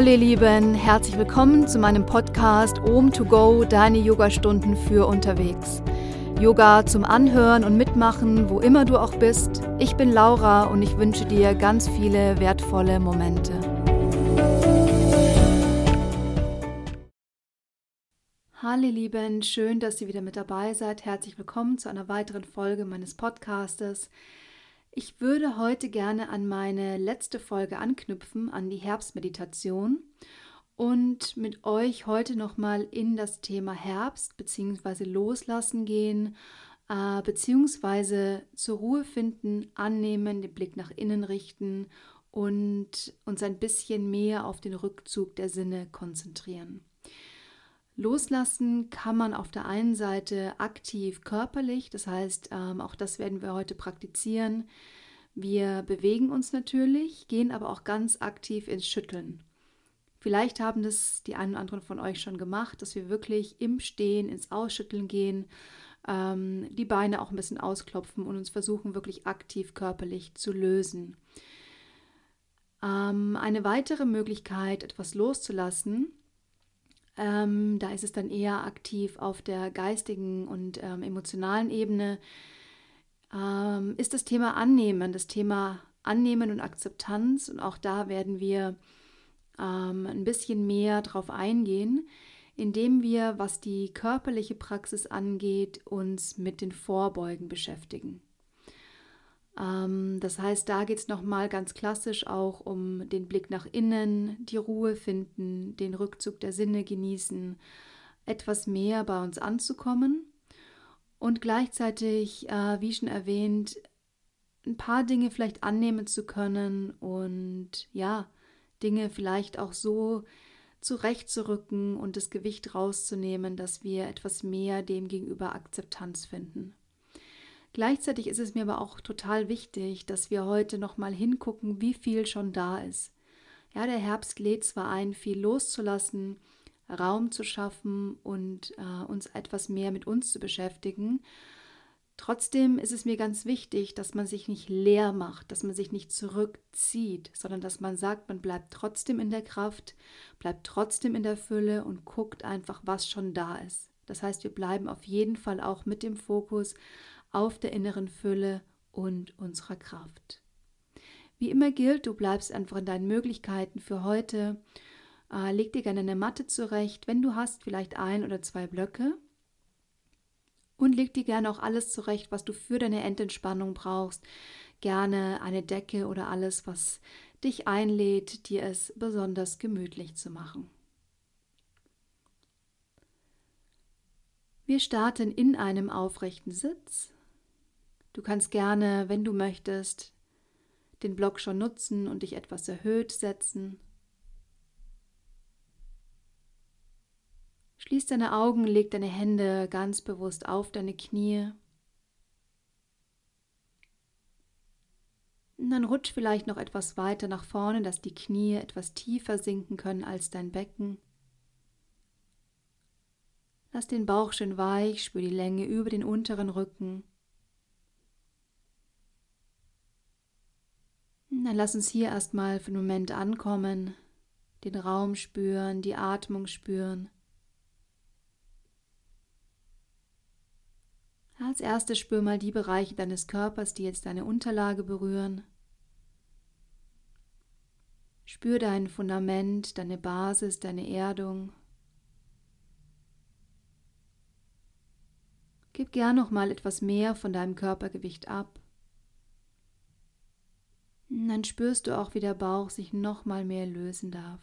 Hallo ihr Lieben, herzlich willkommen zu meinem Podcast Om to Go, deine Yogastunden für unterwegs. Yoga zum Anhören und Mitmachen, wo immer du auch bist. Ich bin Laura und ich wünsche dir ganz viele wertvolle Momente. Hallo ihr Lieben, schön, dass ihr wieder mit dabei seid. Herzlich willkommen zu einer weiteren Folge meines Podcastes. Ich würde heute gerne an meine letzte Folge anknüpfen, an die Herbstmeditation und mit euch heute nochmal in das Thema Herbst bzw. Loslassen gehen, äh, beziehungsweise zur Ruhe finden, annehmen, den Blick nach innen richten und uns ein bisschen mehr auf den Rückzug der Sinne konzentrieren. Loslassen kann man auf der einen Seite aktiv körperlich, das heißt, ähm, auch das werden wir heute praktizieren. Wir bewegen uns natürlich, gehen aber auch ganz aktiv ins Schütteln. Vielleicht haben das die einen oder anderen von euch schon gemacht, dass wir wirklich im Stehen ins Ausschütteln gehen, ähm, die Beine auch ein bisschen ausklopfen und uns versuchen wirklich aktiv körperlich zu lösen. Ähm, eine weitere Möglichkeit, etwas loszulassen, ähm, da ist es dann eher aktiv auf der geistigen und ähm, emotionalen Ebene. Ähm, ist das Thema Annehmen, das Thema Annehmen und Akzeptanz. Und auch da werden wir ähm, ein bisschen mehr drauf eingehen, indem wir, was die körperliche Praxis angeht, uns mit den Vorbeugen beschäftigen. Ähm, das heißt, da geht es nochmal ganz klassisch auch um den Blick nach innen, die Ruhe finden, den Rückzug der Sinne genießen, etwas mehr bei uns anzukommen und gleichzeitig, äh, wie schon erwähnt, ein paar Dinge vielleicht annehmen zu können und ja, Dinge vielleicht auch so zurechtzurücken und das Gewicht rauszunehmen, dass wir etwas mehr dem gegenüber Akzeptanz finden. Gleichzeitig ist es mir aber auch total wichtig, dass wir heute nochmal hingucken, wie viel schon da ist. Ja, der Herbst lädt zwar ein, viel loszulassen, Raum zu schaffen und äh, uns etwas mehr mit uns zu beschäftigen. Trotzdem ist es mir ganz wichtig, dass man sich nicht leer macht, dass man sich nicht zurückzieht, sondern dass man sagt, man bleibt trotzdem in der Kraft, bleibt trotzdem in der Fülle und guckt einfach, was schon da ist. Das heißt, wir bleiben auf jeden Fall auch mit dem Fokus auf der inneren Fülle und unserer Kraft. Wie immer gilt, du bleibst einfach in deinen Möglichkeiten für heute. Äh, leg dir gerne eine Matte zurecht, wenn du hast, vielleicht ein oder zwei Blöcke. Und leg dir gerne auch alles zurecht, was du für deine Endentspannung brauchst. Gerne eine Decke oder alles, was dich einlädt, dir es besonders gemütlich zu machen. Wir starten in einem aufrechten Sitz. Du kannst gerne, wenn du möchtest, den Block schon nutzen und dich etwas erhöht setzen. Schließ deine Augen, leg deine Hände ganz bewusst auf deine Knie. Und dann rutsch vielleicht noch etwas weiter nach vorne, dass die Knie etwas tiefer sinken können als dein Becken. Lass den Bauch schön weich, spür die Länge über den unteren Rücken. Dann lass uns hier erstmal für einen Moment ankommen, den Raum spüren, die Atmung spüren. Als erstes spür mal die Bereiche deines Körpers, die jetzt deine Unterlage berühren. Spür dein Fundament, deine Basis, deine Erdung. Gib gern noch mal etwas mehr von deinem Körpergewicht ab. Dann spürst du auch, wie der Bauch sich noch mal mehr lösen darf.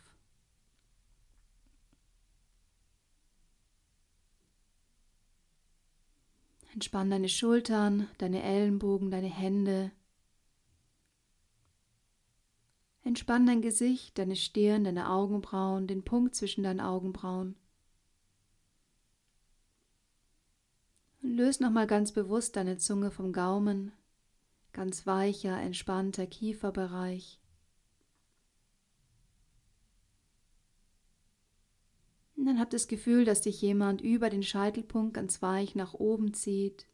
Entspann deine Schultern, deine Ellenbogen, deine Hände. Entspann dein Gesicht, deine Stirn, deine Augenbrauen, den Punkt zwischen deinen Augenbrauen. Und löse nochmal ganz bewusst deine Zunge vom Gaumen, ganz weicher, entspannter Kieferbereich. Und dann habt das Gefühl, dass dich jemand über den Scheitelpunkt ganz weich nach oben zieht.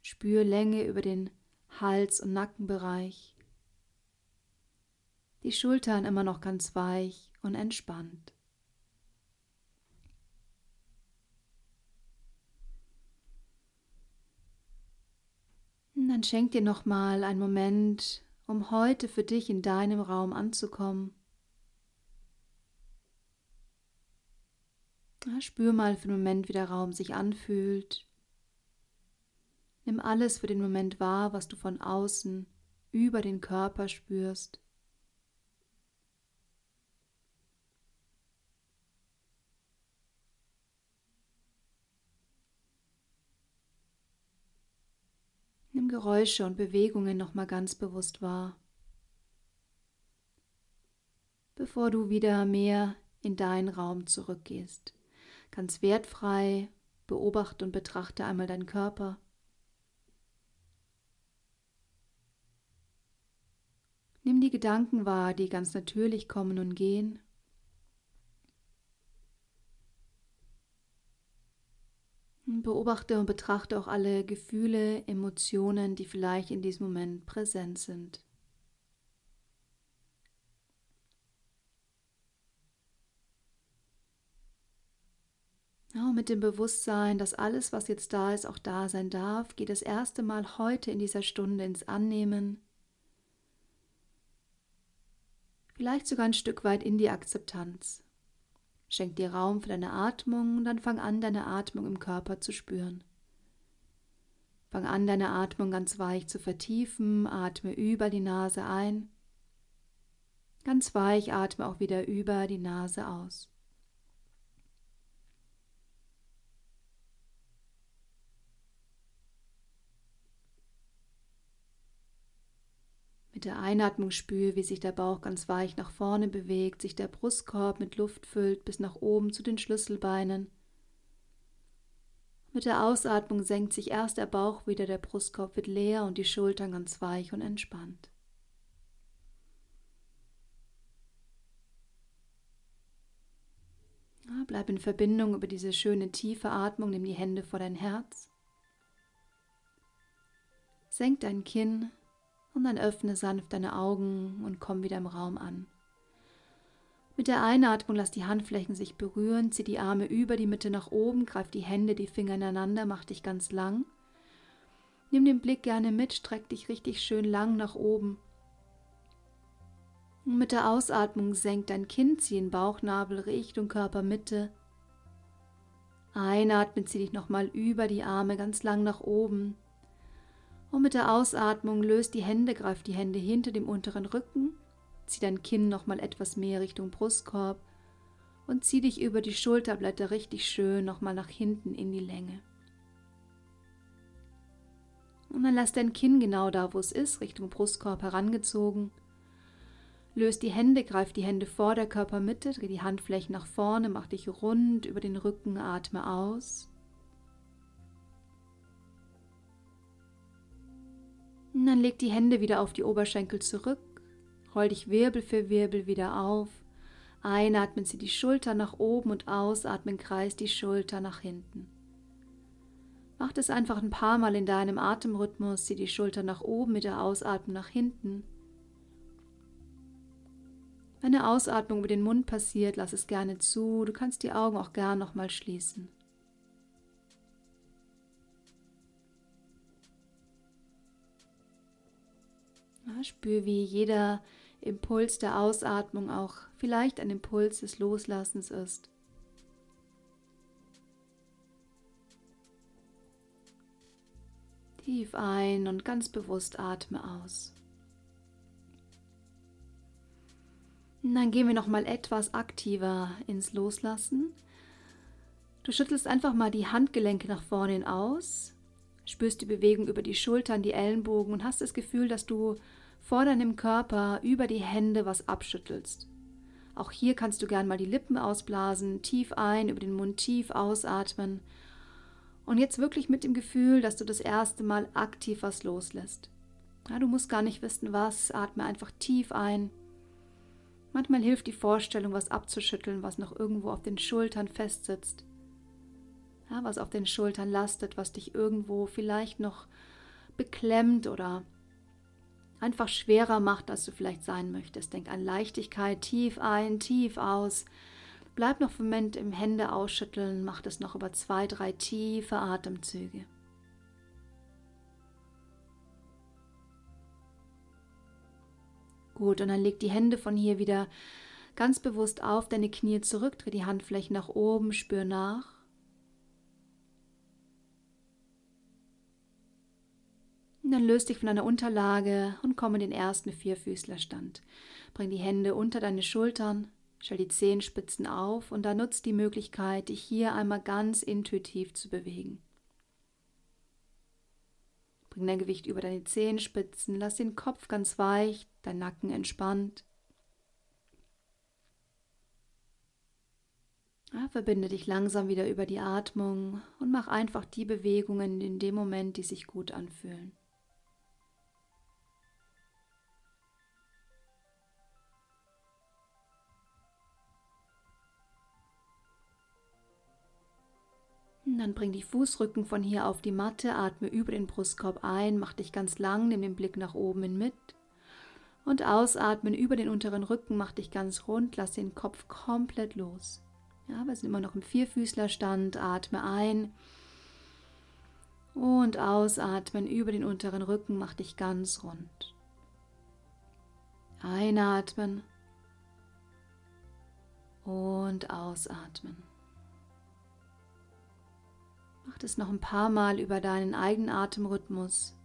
Spür Länge über den Hals- und Nackenbereich. Die Schultern immer noch ganz weich und entspannt. Und dann schenk dir nochmal einen Moment, um heute für dich in deinem Raum anzukommen. Ja, spür mal für den Moment, wie der Raum sich anfühlt. Nimm alles für den Moment wahr, was du von außen über den Körper spürst. Nimm Geräusche und Bewegungen nochmal ganz bewusst wahr, bevor du wieder mehr in deinen Raum zurückgehst. Ganz wertfrei beobachte und betrachte einmal deinen Körper. Nimm die Gedanken wahr, die ganz natürlich kommen und gehen. Beobachte und betrachte auch alle Gefühle, Emotionen, die vielleicht in diesem Moment präsent sind. Ja, mit dem Bewusstsein, dass alles, was jetzt da ist, auch da sein darf, geht das erste Mal heute in dieser Stunde ins Annehmen. Vielleicht sogar ein Stück weit in die Akzeptanz. Schenk dir Raum für deine Atmung und dann fang an, deine Atmung im Körper zu spüren. Fang an, deine Atmung ganz weich zu vertiefen, atme über die Nase ein. Ganz weich atme auch wieder über die Nase aus. Mit der Einatmung spüre, wie sich der Bauch ganz weich nach vorne bewegt, sich der Brustkorb mit Luft füllt bis nach oben zu den Schlüsselbeinen. Mit der Ausatmung senkt sich erst der Bauch wieder, der Brustkorb wird leer und die Schultern ganz weich und entspannt. Bleib in Verbindung über diese schöne tiefe Atmung, nimm die Hände vor dein Herz. Senk dein Kinn, und dann öffne sanft deine Augen und komm wieder im Raum an. Mit der Einatmung lass die Handflächen sich berühren, zieh die Arme über die Mitte nach oben, greif die Hände, die Finger ineinander, mach dich ganz lang. Nimm den Blick gerne mit, streck dich richtig schön lang nach oben. Und mit der Ausatmung senk dein Kinn, zieh den Bauchnabel Richtung Körpermitte. Einatmen, zieh dich nochmal über die Arme ganz lang nach oben. Und mit der Ausatmung löst die Hände, greif die Hände hinter dem unteren Rücken, zieh dein Kinn nochmal etwas mehr Richtung Brustkorb und zieh dich über die Schulterblätter richtig schön nochmal nach hinten in die Länge. Und dann lass dein Kinn genau da, wo es ist, Richtung Brustkorb herangezogen. Löst die Hände, greif die Hände vor der Körpermitte, dreh die Handflächen nach vorne, mach dich rund über den Rücken, atme aus. Und dann leg die Hände wieder auf die Oberschenkel zurück, roll dich Wirbel für Wirbel wieder auf. Einatmen sie die Schulter nach oben und ausatmen kreis die Schulter nach hinten. Mach das einfach ein paar Mal in deinem Atemrhythmus, zieh die Schulter nach oben mit der Ausatmung nach hinten. Wenn eine Ausatmung über den Mund passiert, lass es gerne zu. Du kannst die Augen auch gern nochmal schließen. Spür, wie jeder Impuls der Ausatmung auch vielleicht ein Impuls des Loslassens ist. Tief ein und ganz bewusst atme aus. Und dann gehen wir noch mal etwas aktiver ins Loslassen. Du schüttelst einfach mal die Handgelenke nach vorne aus, spürst die Bewegung über die Schultern, die Ellenbogen und hast das Gefühl, dass du vor deinem Körper über die Hände was abschüttelst. Auch hier kannst du gern mal die Lippen ausblasen, tief ein, über den Mund tief ausatmen. Und jetzt wirklich mit dem Gefühl, dass du das erste Mal aktiv was loslässt. Ja, du musst gar nicht wissen, was, atme einfach tief ein. Manchmal hilft die Vorstellung, was abzuschütteln, was noch irgendwo auf den Schultern festsitzt. Ja, was auf den Schultern lastet, was dich irgendwo vielleicht noch beklemmt oder einfach schwerer macht, als du vielleicht sein möchtest. Denk an Leichtigkeit, tief ein, tief aus. Bleib noch einen Moment im Hände ausschütteln, mach das noch über zwei, drei tiefe Atemzüge. Gut, und dann leg die Hände von hier wieder ganz bewusst auf deine Knie zurück, dreh die Handflächen nach oben, spür nach. Und dann löst dich von deiner Unterlage und komm in den ersten Vierfüßlerstand. Bring die Hände unter deine Schultern, stell die Zehenspitzen auf und dann nutzt die Möglichkeit, dich hier einmal ganz intuitiv zu bewegen. Bring dein Gewicht über deine Zehenspitzen, lass den Kopf ganz weich, dein Nacken entspannt. Ja, verbinde dich langsam wieder über die Atmung und mach einfach die Bewegungen in dem Moment, die sich gut anfühlen. Dann bring die Fußrücken von hier auf die Matte, atme über den Brustkorb ein, mach dich ganz lang, nimm den Blick nach oben hin mit. Und ausatmen über den unteren Rücken, mach dich ganz rund, lass den Kopf komplett los. Ja, wir sind immer noch im Vierfüßlerstand, atme ein. Und ausatmen über den unteren Rücken, mach dich ganz rund. Einatmen und ausatmen. Mach das noch ein paar Mal über deinen eigenen Atemrhythmus.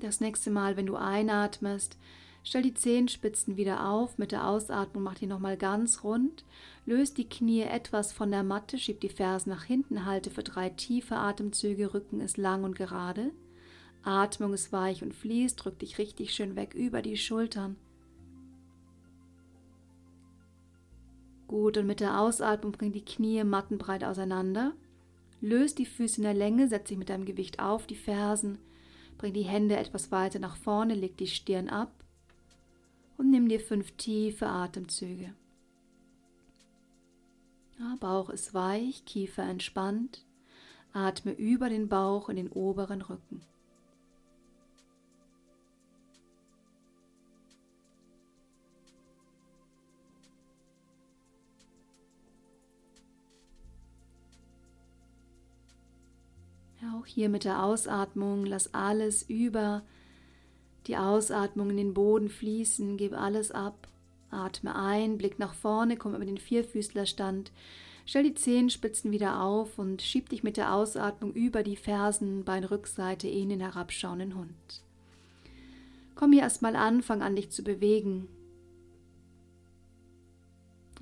Das nächste Mal, wenn du einatmest, stell die Zehenspitzen wieder auf. Mit der Ausatmung mach die nochmal ganz rund. Löst die Knie etwas von der Matte, schieb die Fersen nach hinten, halte für drei tiefe Atemzüge, Rücken ist lang und gerade. Atmung ist weich und fließt, drück dich richtig schön weg über die Schultern. Gut, und mit der Ausatmung bring die Knie mattenbreit auseinander. Löst die Füße in der Länge, setz dich mit deinem Gewicht auf die Fersen, bring die Hände etwas weiter nach vorne, leg die Stirn ab und nimm dir fünf tiefe Atemzüge. Ja, Bauch ist weich, Kiefer entspannt. Atme über den Bauch in den oberen Rücken. Auch hier mit der Ausatmung, lass alles über die Ausatmung in den Boden fließen, gib alles ab. Atme ein, blick nach vorne, komm über den Vierfüßlerstand. Stell die Zehenspitzen wieder auf und schieb dich mit der Ausatmung über die Fersen, Beinrückseite in den herabschauenden Hund. Komm hier erstmal an, fang an, dich zu bewegen.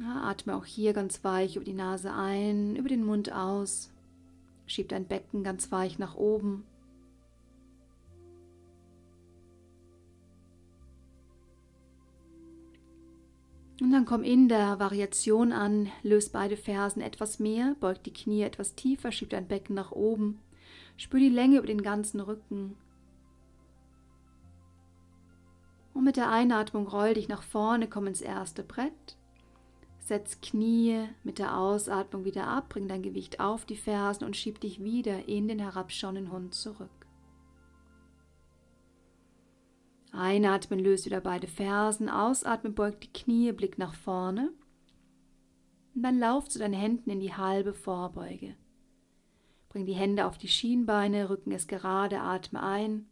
Ja, atme auch hier ganz weich über die Nase ein, über den Mund aus. Schieb dein Becken ganz weich nach oben. Und dann komm in der Variation an, löst beide Fersen etwas mehr, beug die Knie etwas tiefer, schieb dein Becken nach oben, spür die Länge über den ganzen Rücken. Und mit der Einatmung roll dich nach vorne, komm ins erste Brett. Setz Knie mit der Ausatmung wieder ab, bring dein Gewicht auf die Fersen und schieb dich wieder in den herabschauenden Hund zurück. Einatmen, löst wieder beide Fersen, ausatmen, beugt die Knie, Blick nach vorne. Und dann lauf zu deinen Händen in die halbe Vorbeuge. Bring die Hände auf die Schienbeine, Rücken ist gerade, atme ein.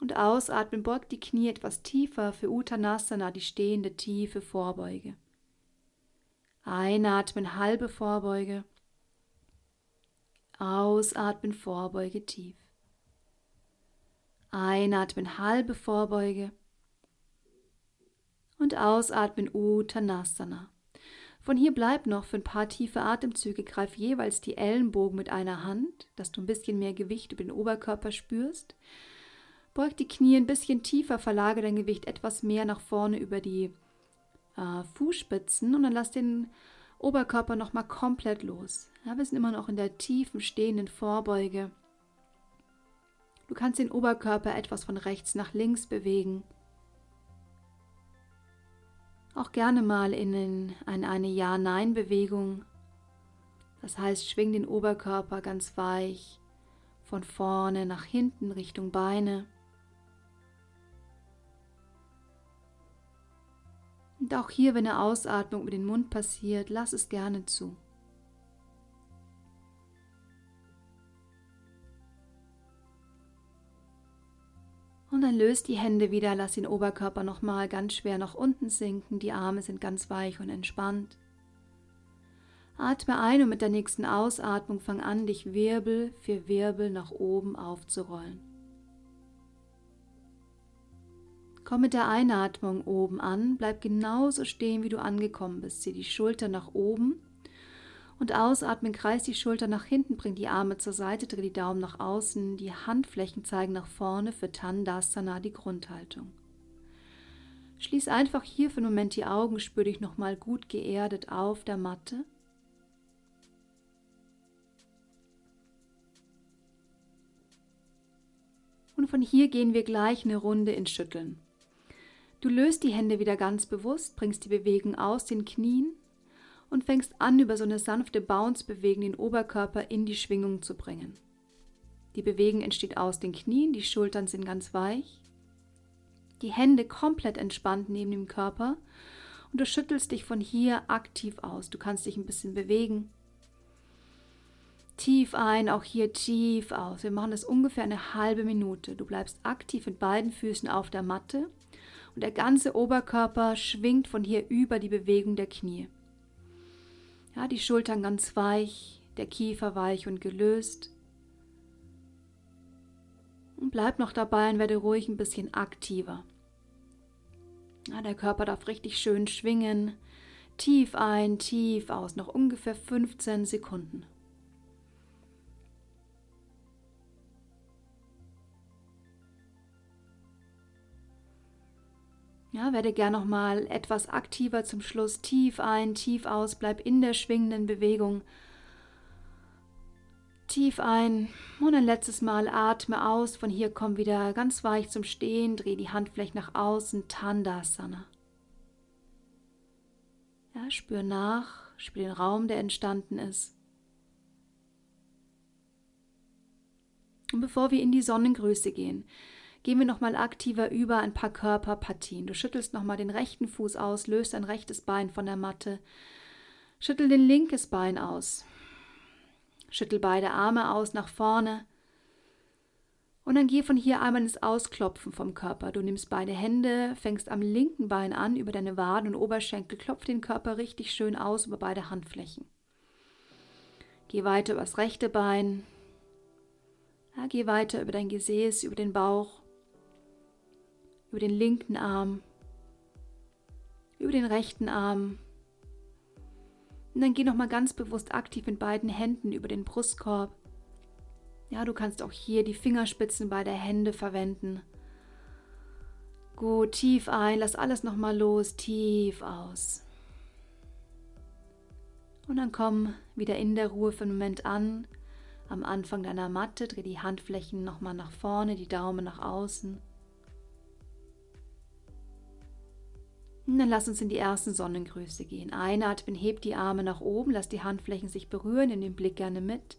Und ausatmen, beugt die Knie etwas tiefer für Uttanasana, die stehende tiefe Vorbeuge. Einatmen, halbe Vorbeuge. Ausatmen, Vorbeuge tief. Einatmen, halbe Vorbeuge. Und ausatmen, Uttanasana. Von hier bleib noch für ein paar tiefe Atemzüge, greif jeweils die Ellenbogen mit einer Hand, dass du ein bisschen mehr Gewicht über den Oberkörper spürst. Beug die Knie ein bisschen tiefer, verlage dein Gewicht etwas mehr nach vorne über die äh, Fußspitzen und dann lass den Oberkörper nochmal komplett los. Ja, wir sind immer noch in der tiefen stehenden Vorbeuge. Du kannst den Oberkörper etwas von rechts nach links bewegen. Auch gerne mal in, in eine Ja-Nein-Bewegung. Das heißt, schwing den Oberkörper ganz weich von vorne nach hinten Richtung Beine. Und auch hier, wenn eine Ausatmung über den Mund passiert, lass es gerne zu. Und dann löst die Hände wieder, lass den Oberkörper nochmal ganz schwer nach unten sinken, die Arme sind ganz weich und entspannt. Atme ein und mit der nächsten Ausatmung fang an, dich Wirbel für Wirbel nach oben aufzurollen. Komm mit der Einatmung oben an, bleib genauso stehen, wie du angekommen bist. Zieh die Schulter nach oben und ausatmen, kreis die Schulter nach hinten, bring die Arme zur Seite, dreh die Daumen nach außen, die Handflächen zeigen nach vorne für Tandasana, die Grundhaltung. Schließ einfach hier für einen Moment die Augen, spür dich nochmal gut geerdet auf der Matte. Und von hier gehen wir gleich eine Runde ins Schütteln. Du löst die Hände wieder ganz bewusst, bringst die Bewegung aus den Knien und fängst an, über so eine sanfte Bounce-Bewegung den Oberkörper in die Schwingung zu bringen. Die Bewegung entsteht aus den Knien, die Schultern sind ganz weich, die Hände komplett entspannt neben dem Körper und du schüttelst dich von hier aktiv aus. Du kannst dich ein bisschen bewegen. Tief ein, auch hier tief aus. Wir machen das ungefähr eine halbe Minute. Du bleibst aktiv mit beiden Füßen auf der Matte und der ganze Oberkörper schwingt von hier über die Bewegung der Knie. Ja, die Schultern ganz weich, der Kiefer weich und gelöst. Und bleib noch dabei und werde ruhig ein bisschen aktiver. Ja, der Körper darf richtig schön schwingen. Tief ein, tief aus, noch ungefähr 15 Sekunden. Ja, werde gern noch mal etwas aktiver zum Schluss. Tief ein, tief aus, bleib in der schwingenden Bewegung. Tief ein und ein letztes Mal atme aus. Von hier komm wieder ganz weich zum Stehen. Dreh die Handflächen nach außen. Tandasana. Ja, spür nach, spür den Raum, der entstanden ist. Und bevor wir in die Sonnengröße gehen, gehen wir nochmal aktiver über ein paar Körperpartien. Du schüttelst nochmal den rechten Fuß aus, löst dein rechtes Bein von der Matte. Schüttel den linkes Bein aus. Schüttel beide Arme aus nach vorne. Und dann geh von hier einmal ins Ausklopfen vom Körper. Du nimmst beide Hände, fängst am linken Bein an über deine Waden und Oberschenkel, klopf den Körper richtig schön aus über beide Handflächen. Geh weiter über das rechte Bein. Ja, geh weiter über dein Gesäß, über den Bauch über den linken Arm, über den rechten Arm. Und dann geh nochmal ganz bewusst aktiv mit beiden Händen über den Brustkorb. Ja, du kannst auch hier die Fingerspitzen beider Hände verwenden. Gut, tief ein, lass alles nochmal los, tief aus. Und dann komm wieder in der Ruhe für einen Moment an. Am Anfang deiner Matte dreh die Handflächen nochmal nach vorne, die Daumen nach außen. Und dann lass uns in die ersten Sonnengrüße gehen. Einatmen, heb die Arme nach oben, lass die Handflächen sich berühren, in den Blick gerne mit.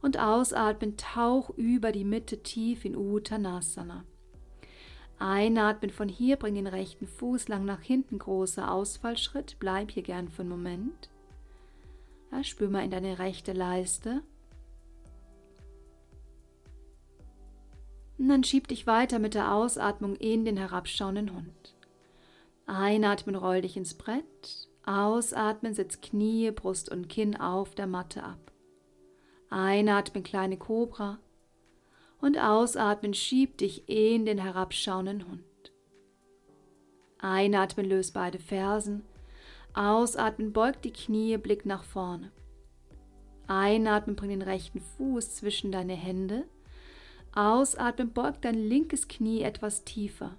Und ausatmen, tauch über die Mitte tief in Uttanasana. Einatmen von hier, bring den rechten Fuß lang nach hinten, großer Ausfallschritt. Bleib hier gern für einen Moment. Ja, spür mal in deine rechte Leiste. Und dann schieb dich weiter mit der Ausatmung in den herabschauenden Hund. Einatmen, roll dich ins Brett. Ausatmen, setz Knie, Brust und Kinn auf der Matte ab. Einatmen, kleine Kobra. Und ausatmen, schieb dich in den herabschauenden Hund. Einatmen, löst beide Fersen. Ausatmen, beug die Knie, Blick nach vorne. Einatmen, bring den rechten Fuß zwischen deine Hände. Ausatmen, beug dein linkes Knie etwas tiefer.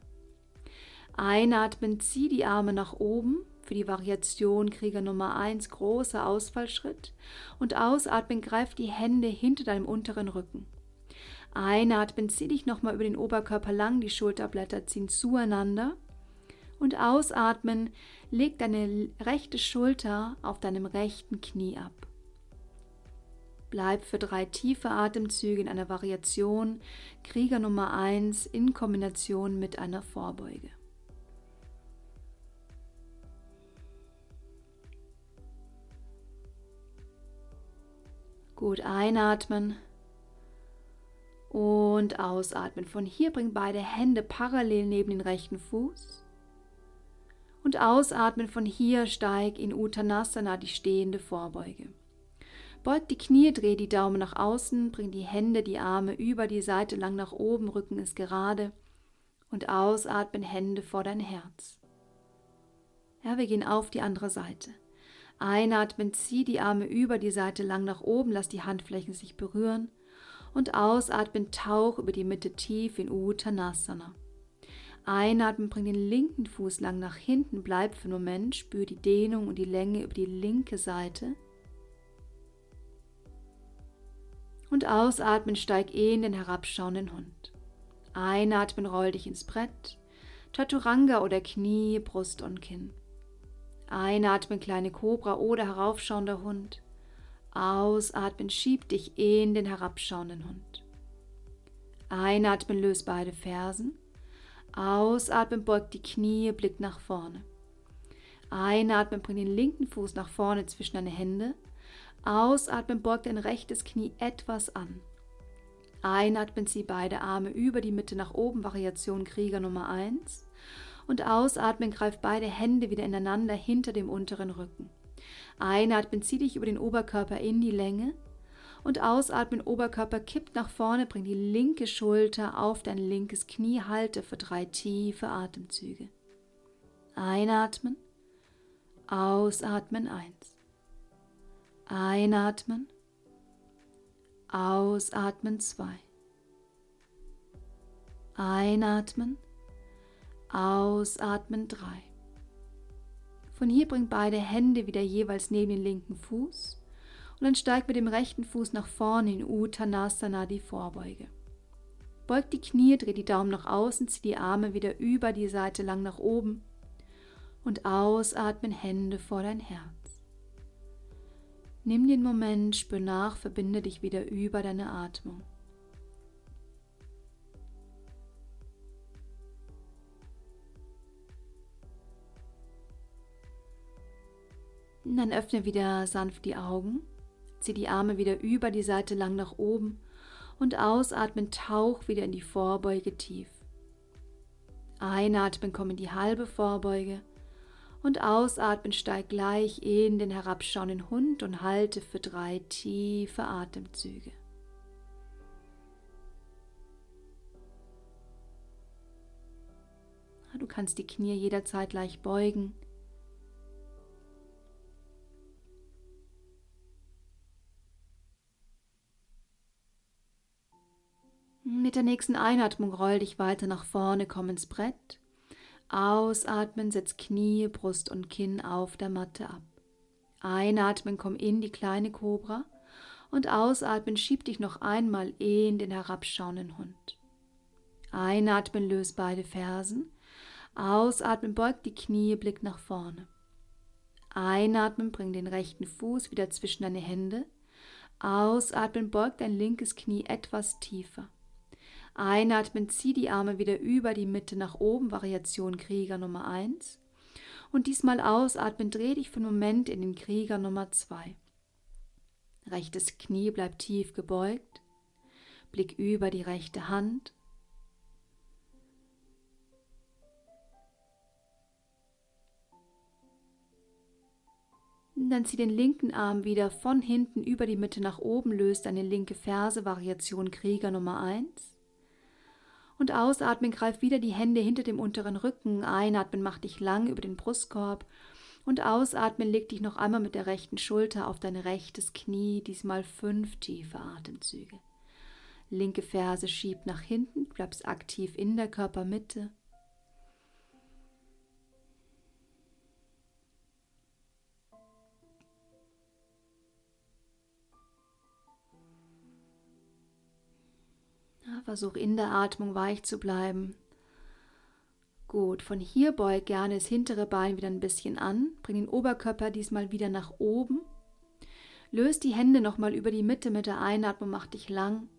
Einatmen, zieh die Arme nach oben für die Variation Krieger Nummer 1, großer Ausfallschritt. Und ausatmen, greif die Hände hinter deinem unteren Rücken. Einatmen, zieh dich nochmal über den Oberkörper lang, die Schulterblätter ziehen zueinander. Und ausatmen, leg deine rechte Schulter auf deinem rechten Knie ab. Bleib für drei tiefe Atemzüge in einer Variation Krieger Nummer 1 in Kombination mit einer Vorbeuge. Gut einatmen und ausatmen. Von hier bring beide Hände parallel neben den rechten Fuß. Und ausatmen von hier steig in Uttanasana, die stehende Vorbeuge. Beug die Knie, dreh die Daumen nach außen, bring die Hände, die Arme über die Seite lang nach oben, Rücken ist gerade. Und ausatmen, Hände vor dein Herz. Ja, wir gehen auf die andere Seite. Einatmen, zieh die Arme über die Seite lang nach oben, lass die Handflächen sich berühren und ausatmen, tauch über die Mitte tief in Uttanasana. Einatmen, bring den linken Fuß lang nach hinten, bleib für einen Moment, spür die Dehnung und die Länge über die linke Seite. Und ausatmen, steig in den herabschauenden Hund. Einatmen, roll dich ins Brett, Chaturanga oder Knie, Brust und Kinn. Einatmen, kleine Kobra oder heraufschauender Hund. Ausatmen, schieb dich in den herabschauenden Hund. Einatmen, löst beide Fersen. Ausatmen, beugt die Knie, Blick nach vorne. Einatmen, bring den linken Fuß nach vorne zwischen deine Hände. Ausatmen, beugt dein rechtes Knie etwas an. Einatmen, zieh beide Arme über die Mitte nach oben, Variation Krieger Nummer 1. Und ausatmen, greif beide Hände wieder ineinander hinter dem unteren Rücken. Einatmen, zieh dich über den Oberkörper in die Länge und ausatmen, Oberkörper kippt nach vorne, bring die linke Schulter auf dein linkes Knie, halte für drei tiefe Atemzüge. Einatmen, ausatmen eins. Einatmen, ausatmen zwei. Einatmen, ausatmen drei. Von hier bring beide Hände wieder jeweils neben den linken Fuß und dann steig mit dem rechten Fuß nach vorne in Uttanasana, die Vorbeuge. Beug die Knie, dreh die Daumen nach außen, zieh die Arme wieder über die Seite lang nach oben und ausatmen Hände vor dein Herz. Nimm den Moment, spür nach, verbinde dich wieder über deine Atmung. Und dann öffne wieder sanft die Augen, zieh die Arme wieder über die Seite lang nach oben und ausatmen, tauch wieder in die Vorbeuge tief. Einatmen, komm in die halbe Vorbeuge und ausatmen, steig gleich in den herabschauenden Hund und halte für drei tiefe Atemzüge. Du kannst die Knie jederzeit leicht beugen Mit der nächsten Einatmung roll dich weiter nach vorne, komm ins Brett. Ausatmen, setz Knie, Brust und Kinn auf der Matte ab. Einatmen, komm in die kleine Kobra und ausatmen, schieb dich noch einmal in den herabschauenden Hund. Einatmen, löst beide Fersen. Ausatmen, beug die Knie, Blick nach vorne. Einatmen, bring den rechten Fuß wieder zwischen deine Hände. Ausatmen, beug dein linkes Knie etwas tiefer. Einatmen, zieh die Arme wieder über die Mitte nach oben, Variation Krieger Nummer 1. Und diesmal ausatmen, dreh dich für einen Moment in den Krieger Nummer 2. Rechtes Knie bleibt tief gebeugt, Blick über die rechte Hand. dann zieh den linken Arm wieder von hinten über die Mitte nach oben, löst deine linke Ferse, Variation Krieger Nummer 1 und ausatmen, greif wieder die Hände hinter dem unteren Rücken. Einatmen, mach dich lang über den Brustkorb. Und ausatmen, leg dich noch einmal mit der rechten Schulter auf dein rechtes Knie, diesmal fünf tiefe Atemzüge. Linke Ferse schiebt nach hinten, bleibst aktiv in der Körpermitte. Versuch in der Atmung weich zu bleiben. Gut, von hier beug gerne das hintere Bein wieder ein bisschen an. Bring den Oberkörper diesmal wieder nach oben. Löst die Hände nochmal über die Mitte mit der Einatmung, mach dich lang.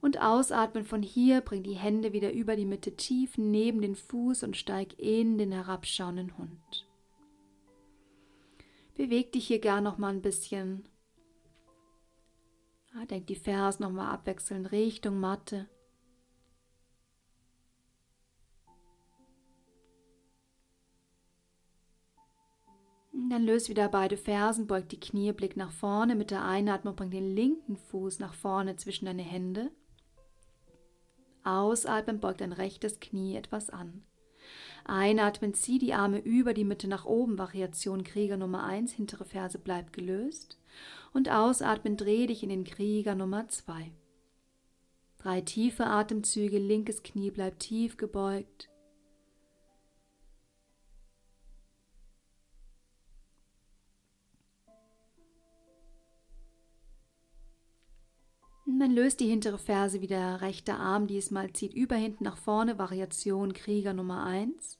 Und ausatmen von hier, bring die Hände wieder über die Mitte tief neben den Fuß und steig in den herabschauenden Hund. Beweg dich hier gar noch mal ein bisschen. Ja, denk die Fersen noch mal abwechselnd Richtung Matte. Dann löse wieder beide Fersen, beug die Knie, blick nach vorne. Mit der Einatmung bring den linken Fuß nach vorne zwischen deine Hände. Ausatmen, beug dein rechtes Knie etwas an. Einatmen, zieh die Arme über die Mitte nach oben, Variation Krieger Nummer 1, hintere Ferse bleibt gelöst. Und ausatmen, dreh dich in den Krieger Nummer 2. Drei tiefe Atemzüge, linkes Knie bleibt tief gebeugt. dann löst die hintere Ferse wieder, rechter Arm diesmal zieht über hinten nach vorne, Variation Krieger Nummer 1.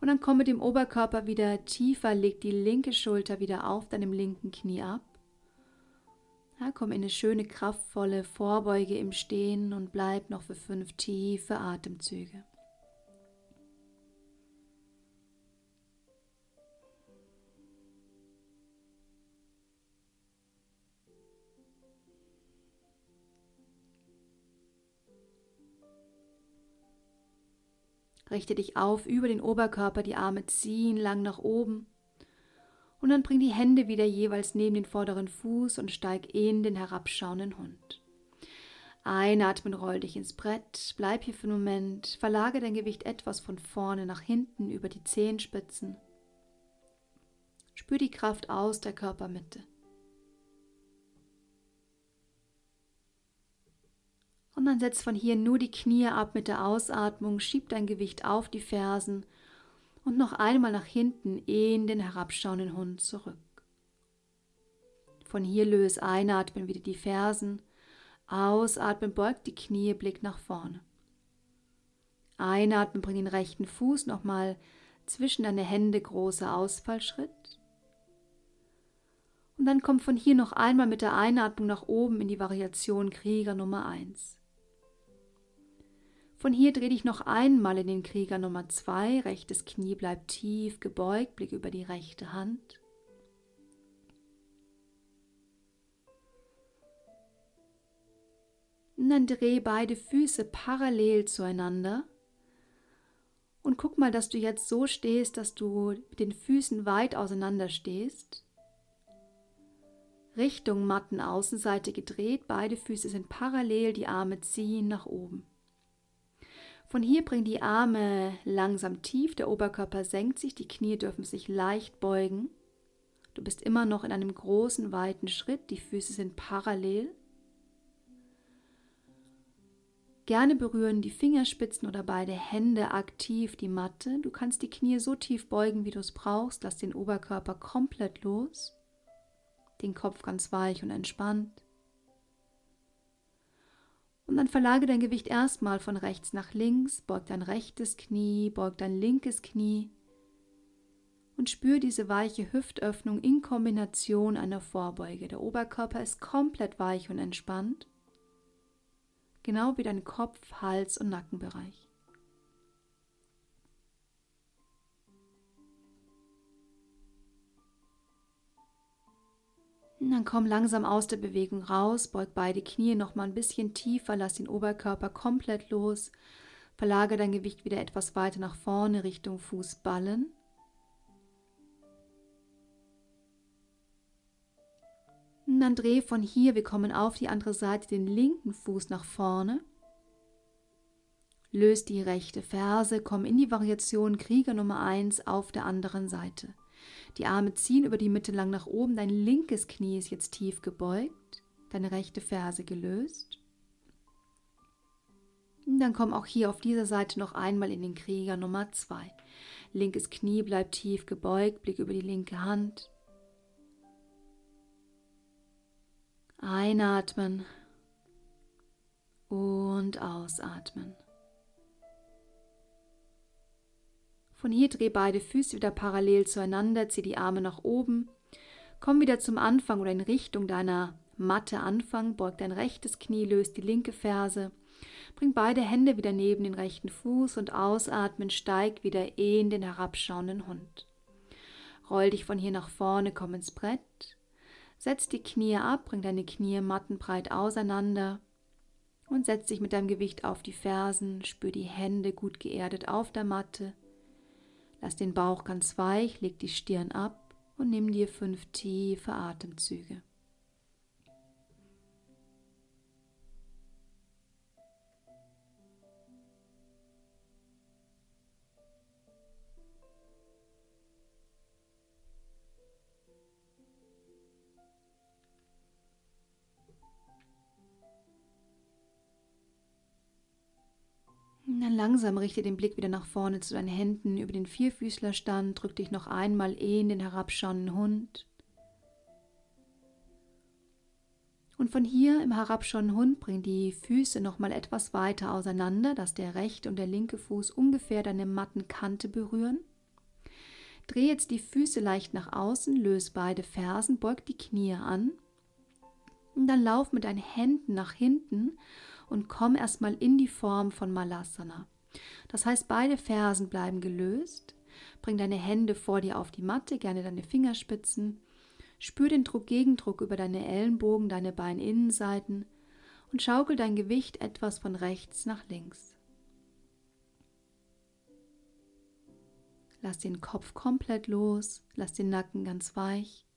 Und dann komm mit dem Oberkörper wieder tiefer, leg die linke Schulter wieder auf deinem linken Knie ab. Ja, komm in eine schöne, kraftvolle Vorbeuge im Stehen und bleib noch für fünf tiefe Atemzüge. Richte dich auf über den Oberkörper, die Arme ziehen lang nach oben. Und dann bring die Hände wieder jeweils neben den vorderen Fuß und steig in den herabschauenden Hund. Einatmen, roll dich ins Brett, bleib hier für einen Moment, verlage dein Gewicht etwas von vorne nach hinten über die Zehenspitzen. Spür die Kraft aus der Körpermitte. Und dann setz von hier nur die Knie ab mit der Ausatmung, schieb dein Gewicht auf die Fersen und noch einmal nach hinten in den herabschauenden Hund zurück. Von hier löse einatmen wieder die Fersen, ausatmen, beugt die Knie, Blick nach vorne. Einatmen, bring den rechten Fuß nochmal zwischen deine Hände, großer Ausfallschritt. Und dann kommt von hier noch einmal mit der Einatmung nach oben in die Variation Krieger Nummer 1. Von hier dreh dich noch einmal in den Krieger Nummer 2. Rechtes Knie bleibt tief gebeugt, Blick über die rechte Hand. Und dann dreh beide Füße parallel zueinander. Und guck mal, dass du jetzt so stehst, dass du mit den Füßen weit auseinander stehst. Richtung Mattenaußenseite gedreht, beide Füße sind parallel, die Arme ziehen nach oben. Von hier bring die Arme langsam tief, der Oberkörper senkt sich, die Knie dürfen sich leicht beugen. Du bist immer noch in einem großen, weiten Schritt, die Füße sind parallel. Gerne berühren die Fingerspitzen oder beide Hände aktiv die Matte. Du kannst die Knie so tief beugen, wie du es brauchst. Lass den Oberkörper komplett los, den Kopf ganz weich und entspannt. Und dann verlage dein Gewicht erstmal von rechts nach links, beug dein rechtes Knie, beug dein linkes Knie und spür diese weiche Hüftöffnung in Kombination einer Vorbeuge. Der Oberkörper ist komplett weich und entspannt, genau wie dein Kopf, Hals und Nackenbereich. Dann komm langsam aus der Bewegung raus, beug beide Knie noch mal ein bisschen tiefer, lass den Oberkörper komplett los, verlage dein Gewicht wieder etwas weiter nach vorne Richtung Fußballen. Und dann dreh von hier, wir kommen auf die andere Seite, den linken Fuß nach vorne. Löst die rechte Ferse, komm in die Variation Krieger Nummer 1 auf der anderen Seite. Die Arme ziehen über die Mitte lang nach oben. Dein linkes Knie ist jetzt tief gebeugt. Deine rechte Ferse gelöst. Und dann komm auch hier auf dieser Seite noch einmal in den Krieger Nummer 2. Linkes Knie bleibt tief gebeugt, Blick über die linke Hand. Einatmen und ausatmen. Von hier dreh beide Füße wieder parallel zueinander, zieh die Arme nach oben. Komm wieder zum Anfang oder in Richtung deiner Matte Anfang, beug dein rechtes Knie, löst die linke Ferse, bring beide Hände wieder neben den rechten Fuß und ausatmen, steig wieder in den herabschauenden Hund. Roll dich von hier nach vorne, komm ins Brett, setz die Knie ab, bring deine Knie mattenbreit auseinander und setz dich mit deinem Gewicht auf die Fersen, spür die Hände gut geerdet auf der Matte, lass den Bauch ganz weich, leg die Stirn ab und nimm dir fünf tiefe Atemzüge. Dann langsam richte den Blick wieder nach vorne zu deinen Händen über den Vierfüßlerstand, drück dich noch einmal in den herabschauenden Hund. Und von hier im herabschauenden Hund bring die Füße noch mal etwas weiter auseinander, dass der rechte und der linke Fuß ungefähr deine matten Kante berühren. Dreh jetzt die Füße leicht nach außen, löse beide Fersen, beug die Knie an. Und dann lauf mit deinen Händen nach hinten und komm erstmal in die Form von Malasana. Das heißt, beide Fersen bleiben gelöst. Bring deine Hände vor dir auf die Matte, gerne deine Fingerspitzen. Spür den Druck-Gegendruck über deine Ellenbogen, deine Beininnenseiten und schaukel dein Gewicht etwas von rechts nach links. Lass den Kopf komplett los, lass den Nacken ganz weich.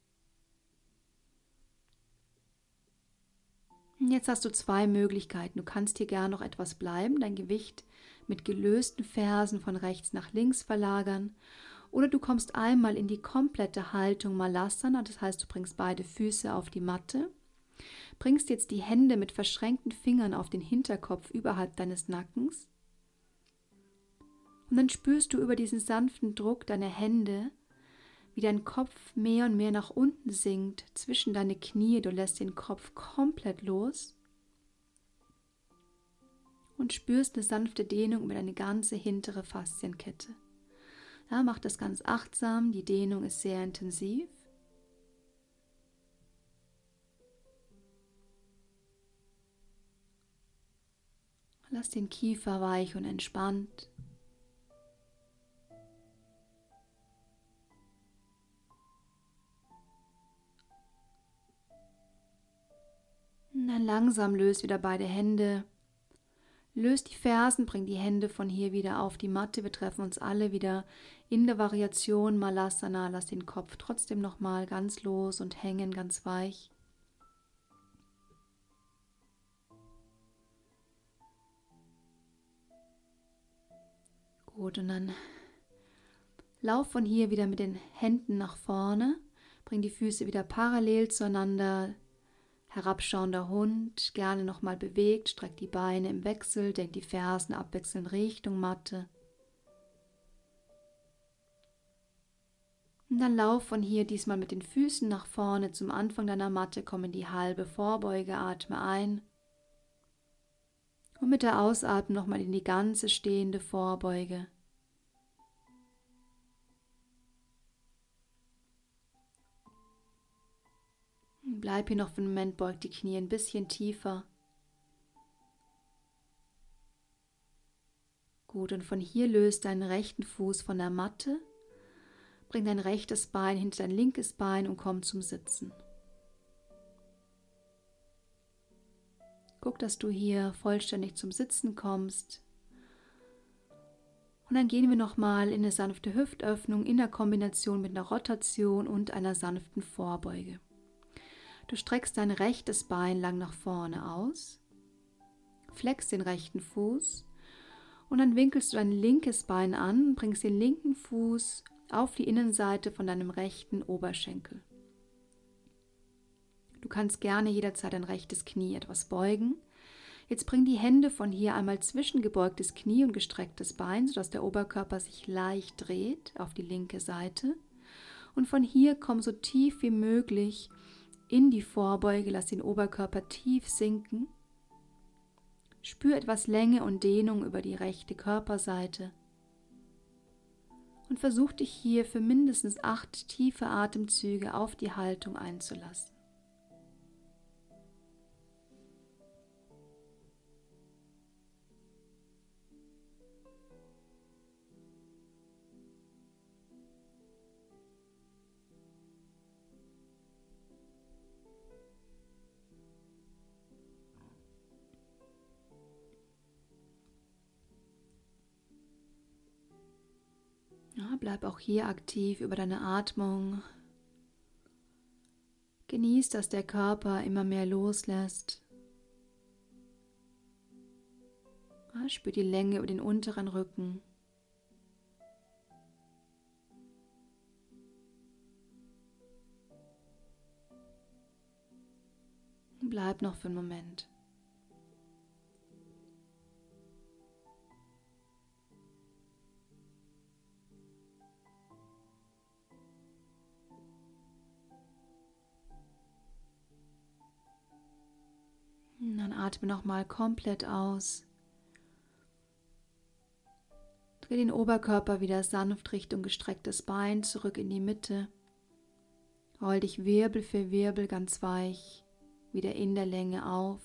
Jetzt hast du zwei Möglichkeiten. Du kannst hier gern noch etwas bleiben, dein Gewicht mit gelösten Fersen von rechts nach links verlagern. Oder du kommst einmal in die komplette Haltung Malasana, das heißt, du bringst beide Füße auf die Matte, bringst jetzt die Hände mit verschränkten Fingern auf den Hinterkopf überhalb deines Nackens. Und dann spürst du über diesen sanften Druck deiner Hände, wie dein Kopf mehr und mehr nach unten sinkt zwischen deine Knie. Du lässt den Kopf komplett los und spürst eine sanfte Dehnung über deine ganze hintere Faszienkette. Ja, mach das ganz achtsam. Die Dehnung ist sehr intensiv. Lass den Kiefer weich und entspannt. Dann langsam löst wieder beide Hände. Löst die Fersen, bring die Hände von hier wieder auf die Matte. Wir treffen uns alle wieder in der Variation Malasana. Lass den Kopf trotzdem nochmal ganz los und hängen, ganz weich. Gut, und dann lauf von hier wieder mit den Händen nach vorne. Bring die Füße wieder parallel zueinander, Herabschauender Hund, gerne nochmal bewegt, streckt die Beine im Wechsel, denkt die Fersen abwechselnd Richtung Matte. Und dann lauf von hier diesmal mit den Füßen nach vorne zum Anfang deiner Matte, komm in die halbe Vorbeuge, atme ein. Und mit der Ausatmung nochmal in die ganze stehende Vorbeuge. Bleib hier noch für einen Moment, beug die Knie ein bisschen tiefer. Gut, und von hier löst deinen rechten Fuß von der Matte. Bring dein rechtes Bein hinter dein linkes Bein und komm zum Sitzen. Guck, dass du hier vollständig zum Sitzen kommst. Und dann gehen wir nochmal in eine sanfte Hüftöffnung in der Kombination mit einer Rotation und einer sanften Vorbeuge. Du streckst dein rechtes Bein lang nach vorne aus, fleckst den rechten Fuß und dann winkelst du dein linkes Bein an und bringst den linken Fuß auf die Innenseite von deinem rechten Oberschenkel. Du kannst gerne jederzeit dein rechtes Knie etwas beugen. Jetzt bring die Hände von hier einmal zwischen gebeugtes Knie und gestrecktes Bein, sodass der Oberkörper sich leicht dreht auf die linke Seite. Und von hier komm so tief wie möglich in die Vorbeuge, lass den Oberkörper tief sinken. Spür etwas Länge und Dehnung über die rechte Körperseite. und versuch dich hier für mindestens acht tiefe Atemzüge auf die Haltung einzulassen. Bleib auch hier aktiv über deine Atmung. Genieß, dass der Körper immer mehr loslässt. Spür die Länge über den unteren Rücken. Bleib noch für einen Moment. Dann atme nochmal komplett aus. Dreh den Oberkörper wieder sanft Richtung gestrecktes Bein zurück in die Mitte. Roll dich Wirbel für Wirbel ganz weich wieder in der Länge auf.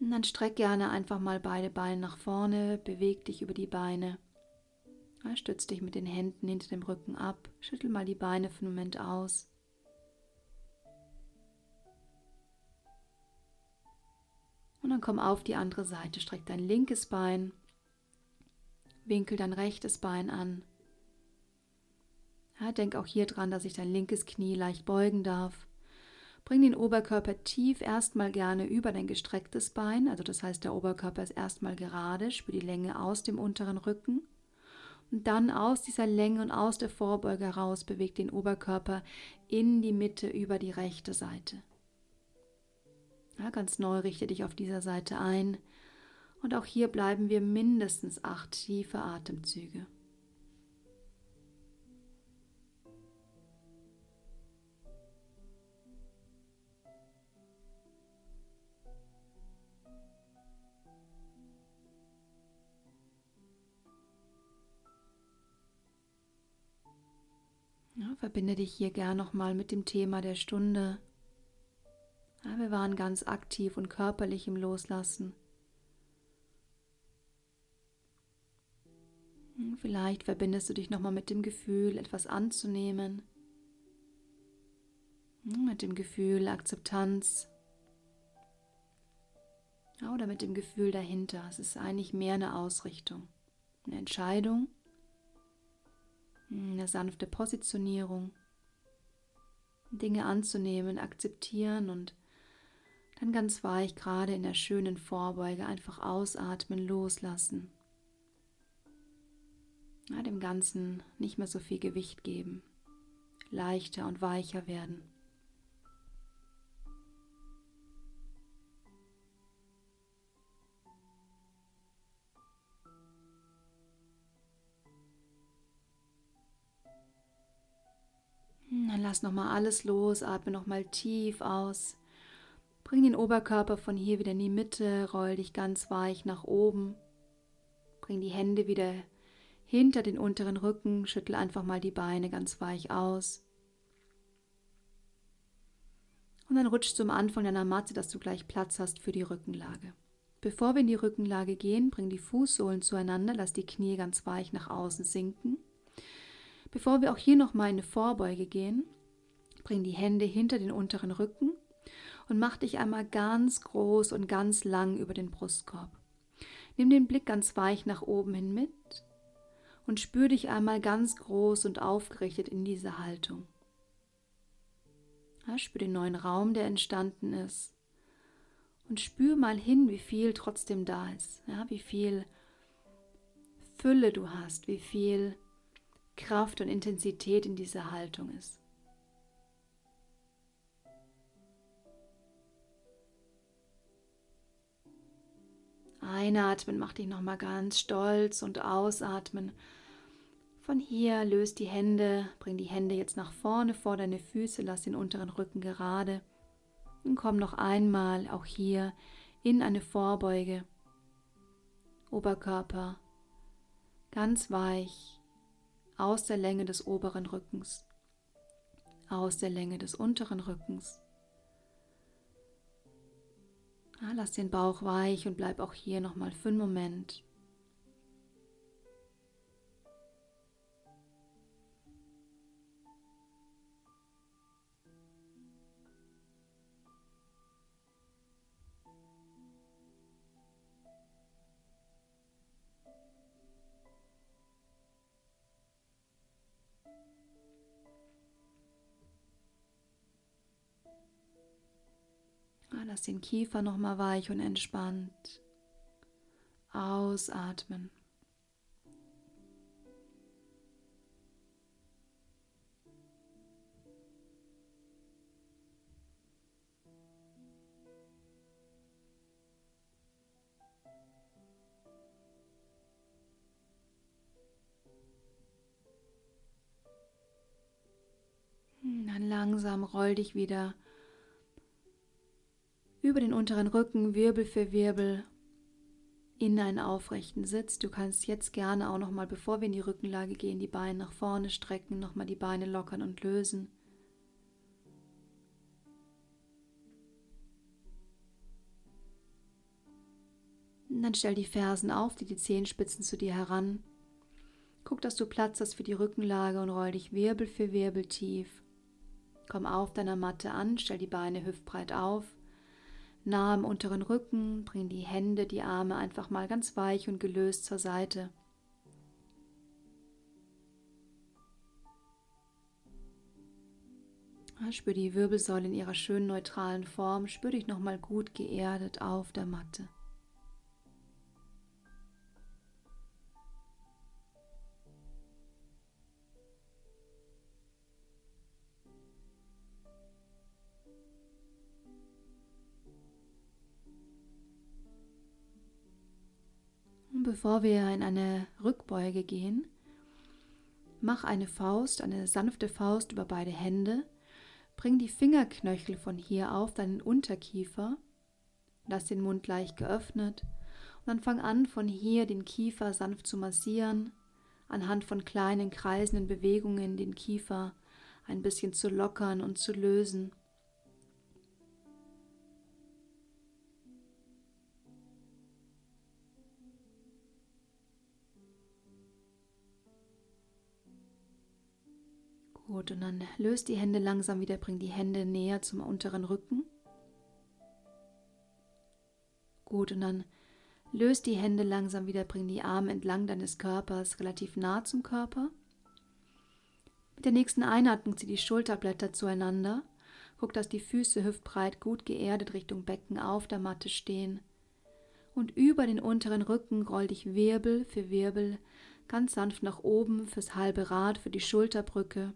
Und dann streck gerne einfach mal beide Beine nach vorne, beweg dich über die Beine. stütz dich mit den Händen hinter dem Rücken ab, schüttel mal die Beine für einen Moment aus. Und dann komm auf die andere Seite, streck dein linkes Bein, winkel dein rechtes Bein an. Ja, denk auch hier dran, dass ich dein linkes Knie leicht beugen darf. Bring den Oberkörper tief erstmal gerne über dein gestrecktes Bein, also das heißt, der Oberkörper ist erstmal gerade, spür die Länge aus dem unteren Rücken. Und dann aus dieser Länge und aus der Vorbeuge heraus bewegt den Oberkörper in die Mitte über die rechte Seite. Ja, ganz neu richte dich auf dieser Seite ein. Und auch hier bleiben wir mindestens acht tiefe Atemzüge. Ja, verbinde dich hier gern nochmal mit dem Thema der Stunde. Ja, wir waren ganz aktiv und körperlich im Loslassen. Hm, vielleicht verbindest du dich nochmal mit dem Gefühl, etwas anzunehmen. Hm, mit dem Gefühl Akzeptanz. Oder mit dem Gefühl dahinter. Es ist eigentlich mehr eine Ausrichtung, eine Entscheidung, hm, eine sanfte Positionierung. Dinge anzunehmen, akzeptieren und dann ganz weich, gerade in der schönen Vorbeuge, einfach ausatmen, loslassen. Ja, dem Ganzen nicht mehr so viel Gewicht geben, leichter und weicher werden. Dann lass nochmal alles los, atme nochmal tief aus. Bring den Oberkörper von hier wieder in die Mitte, roll dich ganz weich nach oben. Bring die Hände wieder hinter den unteren Rücken, schüttel einfach mal die Beine ganz weich aus. Und dann rutsch zum Anfang deiner Matte, dass du gleich Platz hast für die Rückenlage. Bevor wir in die Rückenlage gehen, bring die Fußsohlen zueinander, lass die Knie ganz weich nach außen sinken. Bevor wir auch hier nochmal in eine Vorbeuge gehen, bring die Hände hinter den unteren Rücken und mach dich einmal ganz groß und ganz lang über den Brustkorb. Nimm den Blick ganz weich nach oben hin mit und spür dich einmal ganz groß und aufgerichtet in diese Haltung. Ja, spür den neuen Raum, der entstanden ist. Und spür mal hin, wie viel trotzdem da ist. Ja, wie viel Fülle du hast, wie viel Kraft und Intensität in dieser Haltung ist. Einatmen macht dich nochmal ganz stolz und ausatmen. Von hier löst die Hände, bring die Hände jetzt nach vorne vor deine Füße, lass den unteren Rücken gerade und komm noch einmal auch hier in eine Vorbeuge. Oberkörper Ganz weich aus der Länge des oberen Rückens, aus der Länge des unteren Rückens. Ja, lass den Bauch weich und bleib auch hier nochmal für einen Moment Lass den Kiefer nochmal weich und entspannt. Ausatmen. Dann langsam roll dich wieder über den unteren Rücken Wirbel für Wirbel in einen aufrechten Sitz. Du kannst jetzt gerne auch noch mal, bevor wir in die Rückenlage gehen, die Beine nach vorne strecken, noch mal die Beine lockern und lösen. Und dann stell die Fersen auf, die die Zehenspitzen zu dir heran. Guck, dass du Platz hast für die Rückenlage und roll dich Wirbel für Wirbel tief. Komm auf deiner Matte an, stell die Beine hüftbreit auf nah am unteren Rücken, bring die Hände, die Arme einfach mal ganz weich und gelöst zur Seite. Spür die Wirbelsäule in ihrer schönen neutralen Form, spür dich nochmal gut geerdet auf der Matte. Bevor wir in eine Rückbeuge gehen, mach eine Faust, eine sanfte Faust über beide Hände. Bring die Fingerknöchel von hier auf deinen Unterkiefer. Lass den Mund leicht geöffnet. Und dann fang an, von hier den Kiefer sanft zu massieren, anhand von kleinen kreisenden Bewegungen den Kiefer ein bisschen zu lockern und zu lösen. Gut, und dann löst die Hände langsam wieder, bring die Hände näher zum unteren Rücken. Gut, und dann löst die Hände langsam wieder, bring die Arme entlang deines Körpers relativ nah zum Körper. Mit der nächsten Einatmung zieh die Schulterblätter zueinander. Guck, dass die Füße hüftbreit gut geerdet Richtung Becken auf der Matte stehen. Und über den unteren Rücken roll dich Wirbel für Wirbel ganz sanft nach oben fürs halbe Rad, für die Schulterbrücke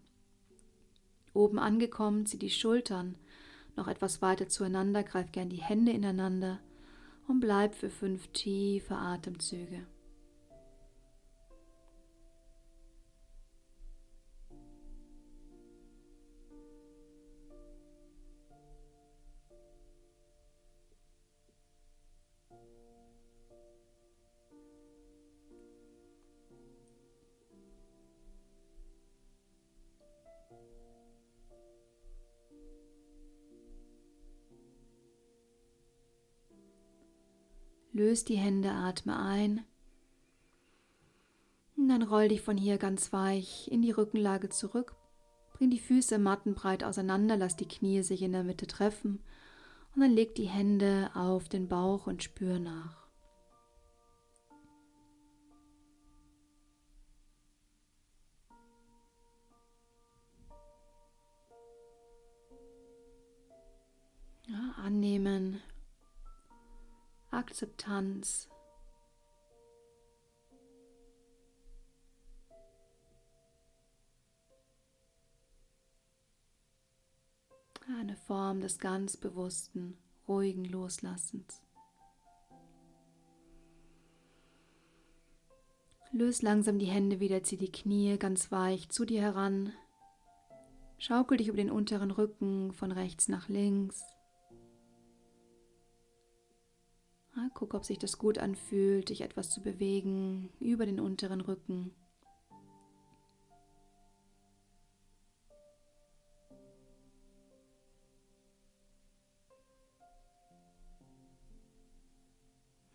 Oben angekommen, zieh die Schultern noch etwas weiter zueinander, greif gern die Hände ineinander und bleib für fünf tiefe Atemzüge. Löst die Hände, atme ein. Und dann roll dich von hier ganz weich in die Rückenlage zurück. Bring die Füße mattenbreit auseinander, lass die Knie sich in der Mitte treffen. Und dann leg die Hände auf den Bauch und spür nach. Ja, annehmen, Akzeptanz. Eine Form des ganz bewussten, ruhigen Loslassens. Löse langsam die Hände wieder, zieh die Knie ganz weich zu dir heran. Schaukel dich über den unteren Rücken von rechts nach links. Ja, guck, ob sich das gut anfühlt, dich etwas zu bewegen über den unteren Rücken.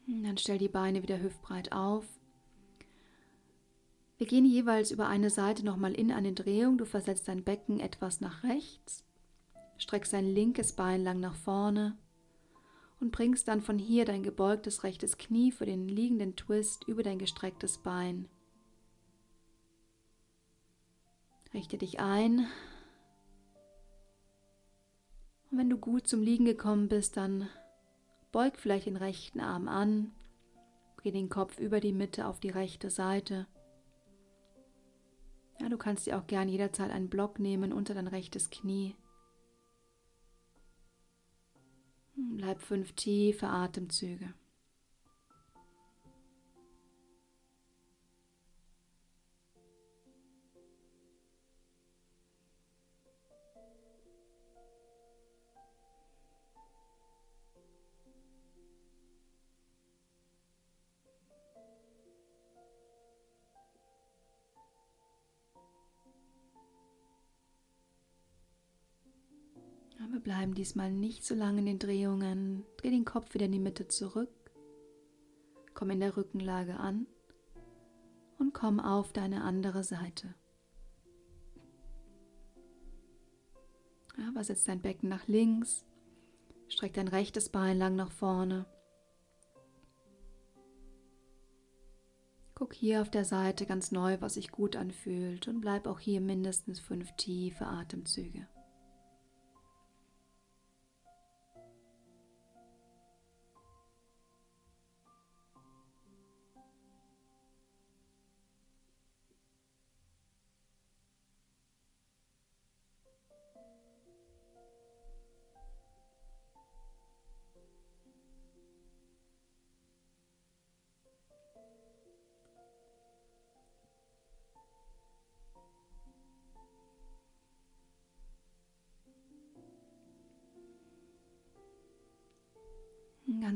Dann stell die Beine wieder hüftbreit auf. Wir gehen jeweils über eine Seite nochmal in eine Drehung. Du versetzt dein Becken etwas nach rechts, streckst dein linkes Bein lang nach vorne und bringst dann von hier dein gebeugtes rechtes Knie für den liegenden Twist über dein gestrecktes Bein. Richte dich ein. Und wenn du gut zum Liegen gekommen bist, dann beug vielleicht den rechten Arm an, geh den Kopf über die Mitte auf die rechte Seite. Ja, du kannst dir auch gern jederzeit einen Block nehmen unter dein rechtes Knie. Bleib fünf tiefe Atemzüge. Wir bleiben diesmal nicht so lange in den Drehungen. Dreh den Kopf wieder in die Mitte zurück. Komm in der Rückenlage an und komm auf deine andere Seite. Ja, versetz dein Becken nach links. Streck dein rechtes Bein lang nach vorne. Guck hier auf der Seite ganz neu, was sich gut anfühlt und bleib auch hier mindestens fünf tiefe Atemzüge.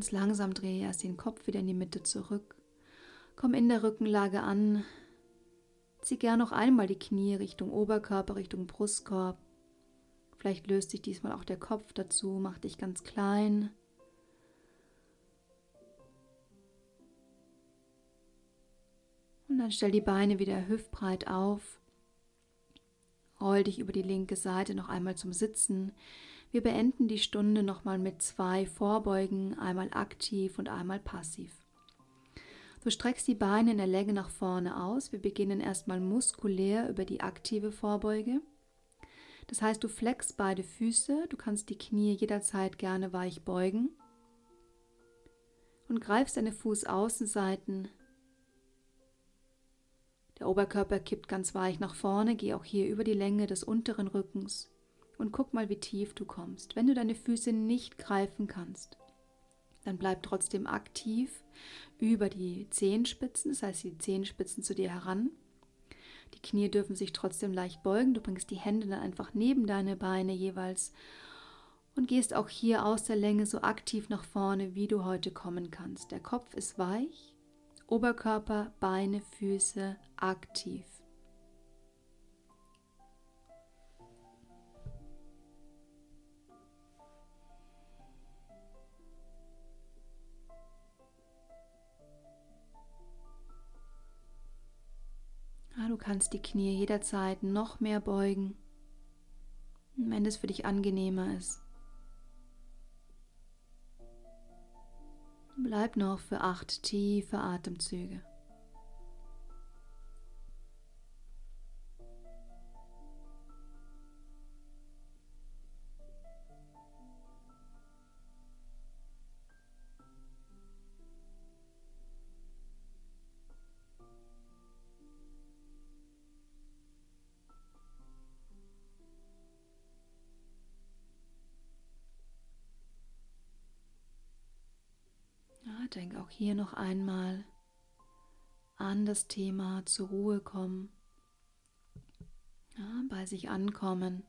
Ganz langsam drehe erst den Kopf wieder in die Mitte zurück. Komm in der Rückenlage an. Zieh gern noch einmal die Knie Richtung Oberkörper, Richtung Brustkorb. Vielleicht löst sich diesmal auch der Kopf dazu, mach dich ganz klein. Und dann stell die Beine wieder hüftbreit auf. Roll dich über die linke Seite noch einmal zum Sitzen. Wir beenden die Stunde nochmal mit zwei Vorbeugen, einmal aktiv und einmal passiv. Du streckst die Beine in der Länge nach vorne aus. Wir beginnen erstmal muskulär über die aktive Vorbeuge. Das heißt, du flexst beide Füße, du kannst die Knie jederzeit gerne weich beugen und greifst deine Fußaußenseiten. Der Oberkörper kippt ganz weich nach vorne, geh auch hier über die Länge des unteren Rückens und guck mal, wie tief du kommst. Wenn du deine Füße nicht greifen kannst, dann bleib trotzdem aktiv über die Zehenspitzen, das heißt die Zehenspitzen zu dir heran. Die Knie dürfen sich trotzdem leicht beugen. Du bringst die Hände dann einfach neben deine Beine jeweils und gehst auch hier aus der Länge so aktiv nach vorne, wie du heute kommen kannst. Der Kopf ist weich, Oberkörper, Beine, Füße aktiv. Kannst die Knie jederzeit noch mehr beugen, wenn es für dich angenehmer ist. Bleib noch für acht tiefe Atemzüge. Denk auch hier noch einmal an das Thema zur Ruhe kommen, ja, bei sich ankommen.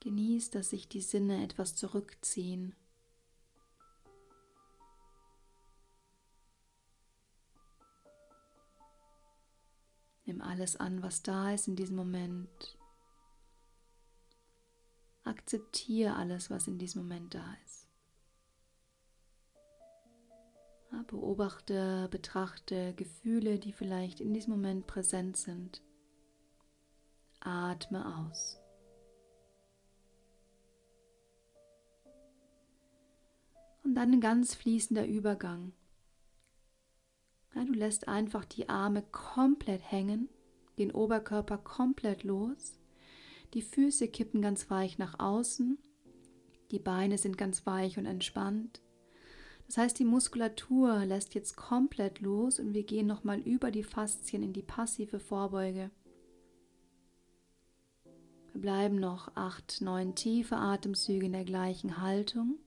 Genieß, dass sich die Sinne etwas zurückziehen. Nimm alles an, was da ist in diesem Moment. Akzeptiere alles, was in diesem Moment da ist. Beobachte, betrachte Gefühle, die vielleicht in diesem Moment präsent sind. Atme aus. Und dann ein ganz fließender Übergang. Ja, du lässt einfach die Arme komplett hängen, den Oberkörper komplett los. Die Füße kippen ganz weich nach außen. Die Beine sind ganz weich und entspannt. Das heißt, die Muskulatur lässt jetzt komplett los und wir gehen nochmal über die Faszien in die passive Vorbeuge. Wir bleiben noch acht, neun tiefe Atemzüge in der gleichen Haltung.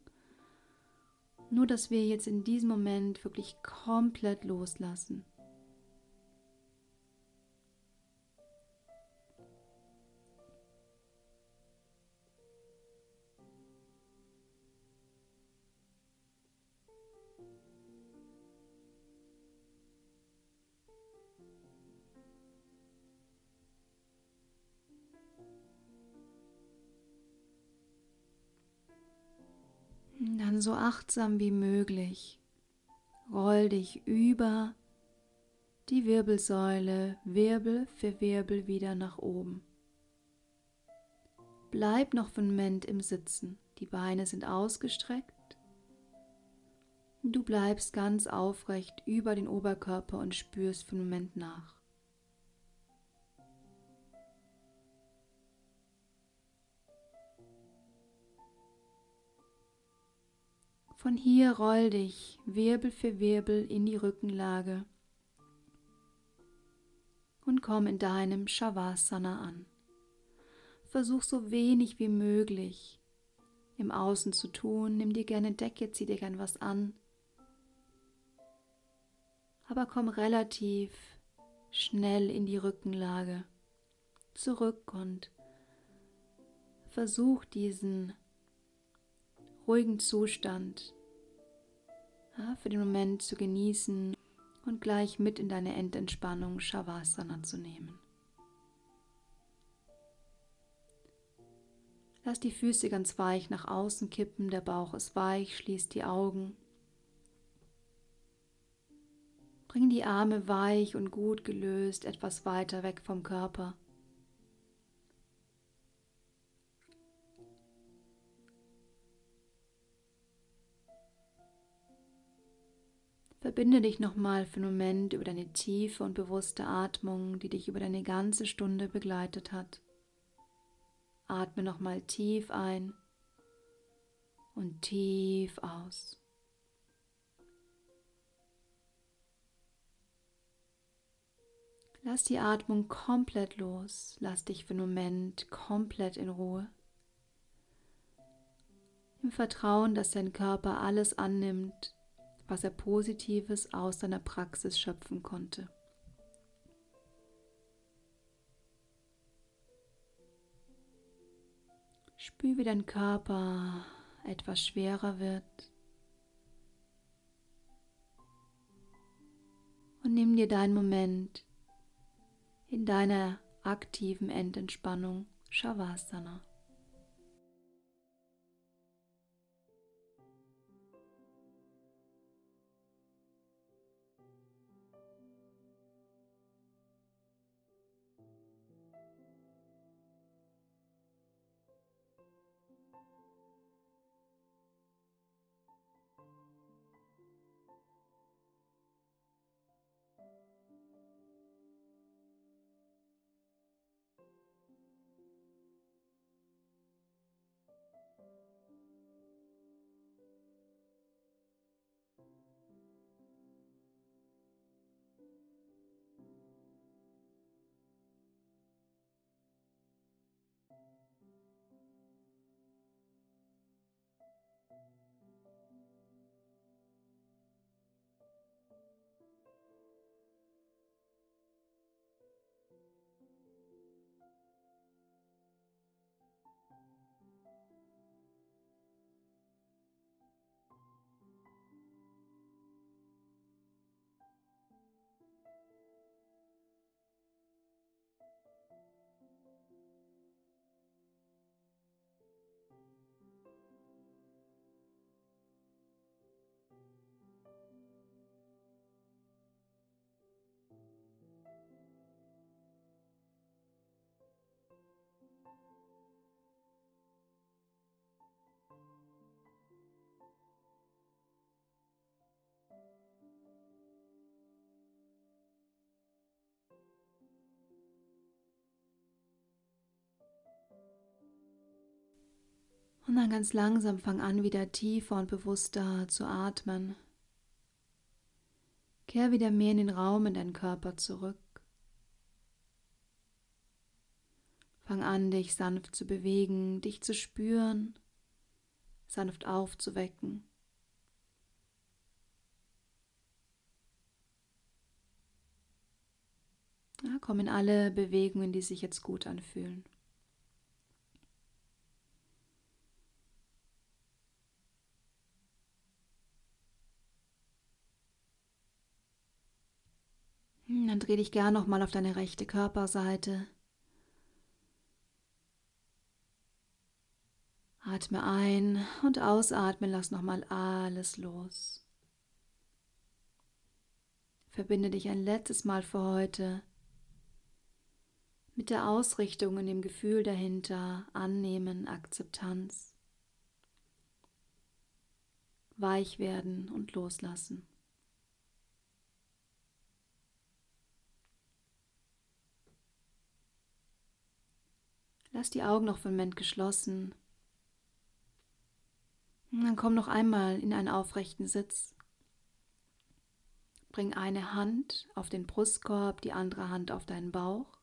Nur, dass wir jetzt in diesem Moment wirklich komplett loslassen. Dann so achtsam wie möglich roll dich über die Wirbelsäule Wirbel für Wirbel wieder nach oben. Bleib noch für einen Moment im Sitzen. Die Beine sind ausgestreckt. Du bleibst ganz aufrecht über den Oberkörper und spürst für einen Moment nach. Von hier roll dich Wirbel für Wirbel in die Rückenlage und komm in deinem Shavasana an. Versuch so wenig wie möglich im Außen zu tun. Nimm dir gerne Decke, zieh dir gern was an. Aber komm relativ schnell in die Rückenlage zurück und versuch diesen ruhigen Zustand ja, für den Moment zu genießen und gleich mit in deine Endentspannung Shavasana zu nehmen. Lass die Füße ganz weich nach außen kippen, der Bauch ist weich, schließ die Augen. Bring die Arme weich und gut gelöst etwas weiter weg vom Körper. Verbinde dich nochmal für einen Moment über deine tiefe und bewusste Atmung, die dich über deine ganze Stunde begleitet hat. Atme nochmal tief ein und tief aus. Lass die Atmung komplett los. Lass dich für einen Moment komplett in Ruhe. Im Vertrauen, dass dein Körper alles annimmt, was er Positives aus seiner Praxis schöpfen konnte. Spür, wie dein Körper etwas schwerer wird. Und nimm dir deinen Moment in deiner aktiven Endentspannung Shavasana. Und dann ganz langsam fang an, wieder tiefer und bewusster zu atmen. Kehr wieder mehr in den Raum in deinen Körper zurück. Fang an, dich sanft zu bewegen, dich zu spüren, sanft aufzuwecken. Ja, komm in alle Bewegungen, die sich jetzt gut anfühlen. Dann dreh dich gern nochmal auf deine rechte Körperseite. Atme ein und ausatmen, lass nochmal alles los. Verbinde dich ein letztes Mal für heute mit der Ausrichtung und dem Gefühl dahinter, Annehmen, Akzeptanz, weich werden und loslassen. Lass die Augen noch für einen Moment geschlossen. Und dann komm noch einmal in einen aufrechten Sitz. Bring eine Hand auf den Brustkorb, die andere Hand auf deinen Bauch.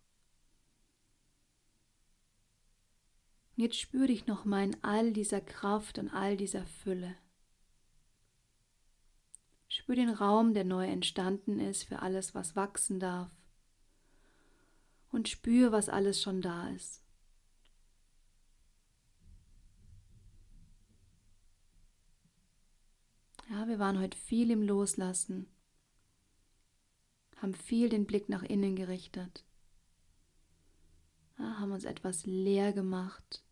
Und jetzt spür dich noch mal in all dieser Kraft und all dieser Fülle. Spür den Raum, der neu entstanden ist für alles, was wachsen darf. Und spür, was alles schon da ist. Ja, wir waren heute viel im Loslassen, haben viel den Blick nach innen gerichtet, ja, haben uns etwas leer gemacht,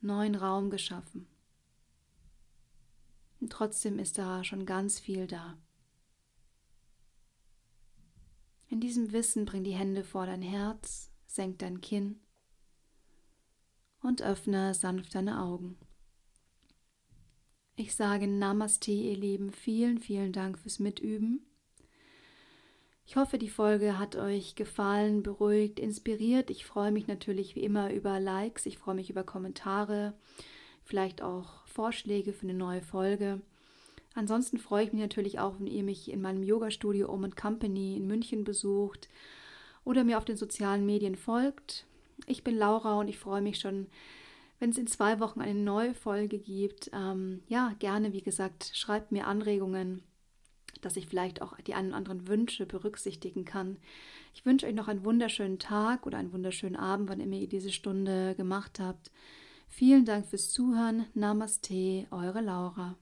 neuen Raum geschaffen. Und trotzdem ist da schon ganz viel da. In diesem Wissen bring die Hände vor dein Herz, senk dein Kinn und öffne sanft deine Augen. Ich sage Namaste, ihr Lieben. Vielen, vielen Dank fürs Mitüben. Ich hoffe, die Folge hat euch gefallen, beruhigt, inspiriert. Ich freue mich natürlich wie immer über Likes, ich freue mich über Kommentare, vielleicht auch Vorschläge für eine neue Folge. Ansonsten freue ich mich natürlich auch, wenn ihr mich in meinem Yoga-Studio Om Company in München besucht oder mir auf den sozialen Medien folgt. Ich bin Laura und ich freue mich schon wenn es in zwei Wochen eine neue Folge gibt, ähm, ja, gerne, wie gesagt, schreibt mir Anregungen, dass ich vielleicht auch die einen oder anderen Wünsche berücksichtigen kann. Ich wünsche euch noch einen wunderschönen Tag oder einen wunderschönen Abend, wann immer ihr diese Stunde gemacht habt. Vielen Dank fürs Zuhören. Namaste, eure Laura.